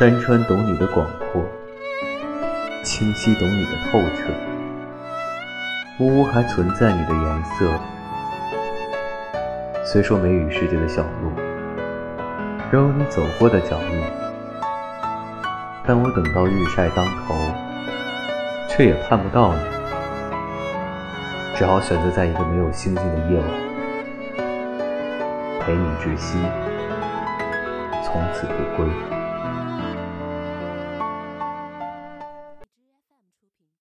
山川懂你的广阔清晰懂你的透彻。屋屋还存在你的颜色虽说梅雨世界的小路仍有你走过的脚印但我等到日晒当头却也盼不到你。只好选择在一个没有星星的夜晚陪你窒息从此不归。